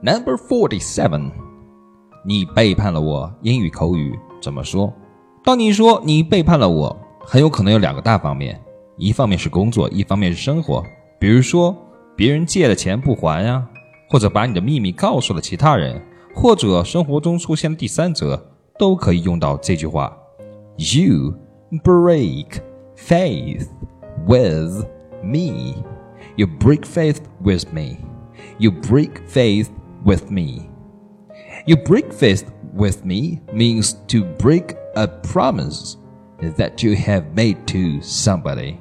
Number forty-seven，你背叛了我。英语口语怎么说？当你说你背叛了我，很有可能有两个大方面，一方面是工作，一方面是生活。比如说，别人借的钱不还呀，或者把你的秘密告诉了其他人，或者生活中出现第三者，都可以用到这句话。You break faith with me. You break faith with me. You break faith with me. You break faith with me means to break a promise that you have made to somebody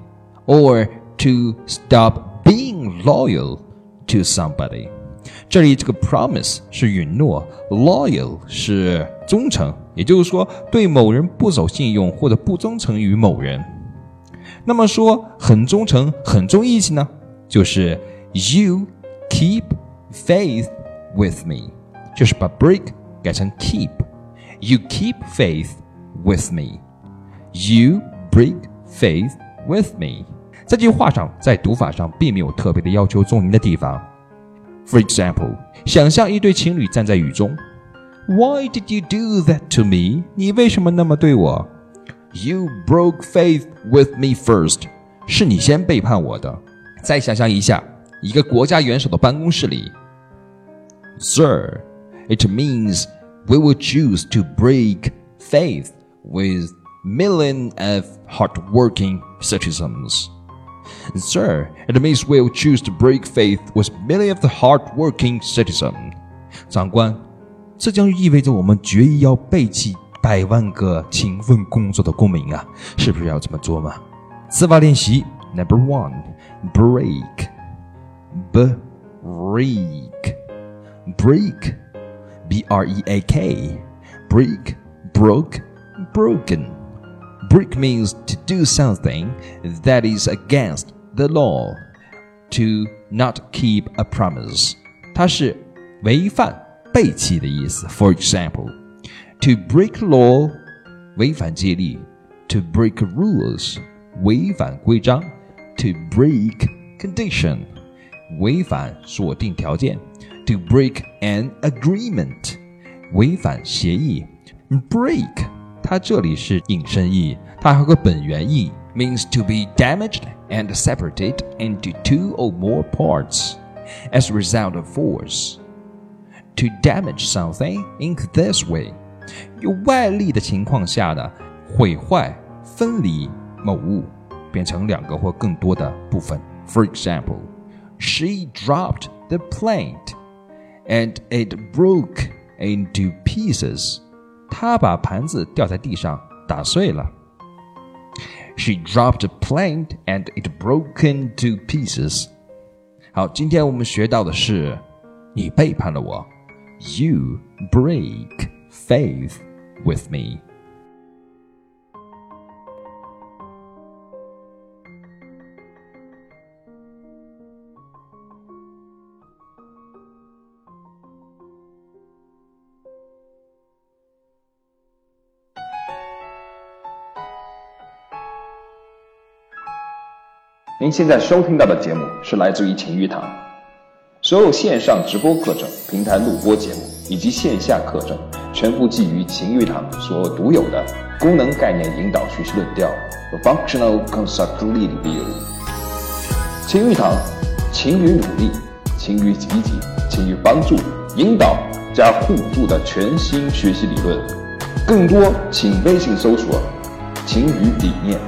or to stop being loyal to somebody. 这里这个 promise 是允诺，loyal 是忠诚，也就是说对某人不守信用或者不忠诚于某人。那么说很忠诚、很重义气呢，就是 you keep faith with me，就是把 break 改成 keep。You keep faith with me. You break faith with me. 这句话上，在读法上并没有特别的要求重音的地方。For example，想象一对情侣站在雨中。Why did you do that to me？你为什么那么对我？You broke faith with me first。是你先背叛我的。再想象一下，一个国家元首的办公室里。 Sir, it means we will choose to break faith with millions of hardworking citizens. Sir, it means we will choose to break faith with millions of hardworking citizens. 长官，这将意味着我们决意要背弃百万个勤奋工作的公民啊！是不是要这么做嘛？词法练习 Number one, break, break, break. B R E A K. Break, broke, broken. Break means to do something that is against the law, to not keep a promise. 它是违反、背弃的意思。For example, to break law 违反戒律，to break rules 违反规章，to break condition 违反锁定条件。 to break an agreement，违反协议。break，它这里是引申义，它还有个本源义，means to be damaged and separated into two or more parts as a result of force. To damage something in this way，有外力的情况下的毁坏、分离某物，变成两个或更多的部分。For example, she dropped the plate and it broke into pieces. 她把盘子掉在地上，打碎了。She dropped a plate and it broke into pieces. 好，今天我们学到的是，你背叛了我。You break faith with me. 您现在收听到的节目是来自于晴玉堂，所有线上直播课程、平台录播节目以及线下课程，全部基于晴玉堂所独有的功能概念引导学习论调和 （Functional Concept Review）。晴玉堂，勤于努力，勤于积极，勤于帮助、引导加互助的全新学习理论。更多请微信搜索“晴雨理念”。